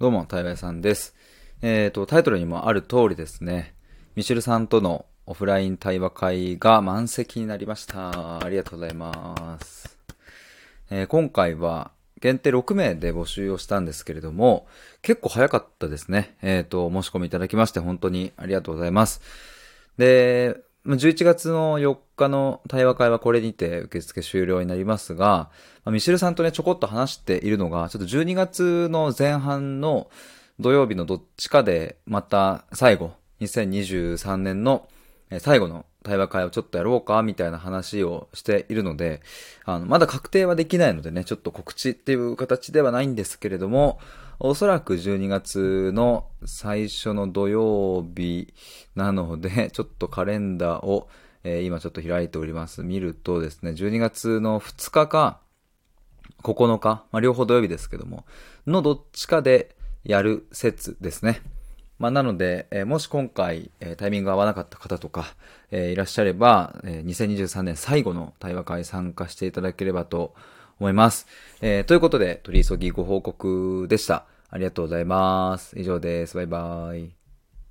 どうも、対話さんです。えっ、と、タイトルにもある通りですね、ミシェルさんとのオフライン対話会が満席になりました。ありがとうございます。えー今回は限定6名で募集をしたんですけれども、結構早かったですね。えっ、と、申し込みいただきまして本当にありがとうございます。で、11月の4日の対話会はこれにて受付終了になりますが、ミシルさんとね、ちょこっと話しているのが、ちょっと12月の前半の土曜日のどっちかで、また最後、2023年の最後の対話会をちょっとやろうか、みたいな話をしているので、あの、まだ確定はできないのでね、ちょっと告知っていう形ではないんですけれども、おそらく12月の最初の土曜日なので、ちょっとカレンダーを、えー今ちょっと開いております。見るとですね、12月の2日か9日、まあ、両方土曜日ですけども、のどっちかでやる説ですね。まあ、なので、えーもし今回、えータイミング合わなかった方とか、えーいらっしゃれば、えー2023年最後の対話会参加していただければと思います。えーということで、取り急ぎご報告でした。ありがとうございます。以上です。バイバーイ。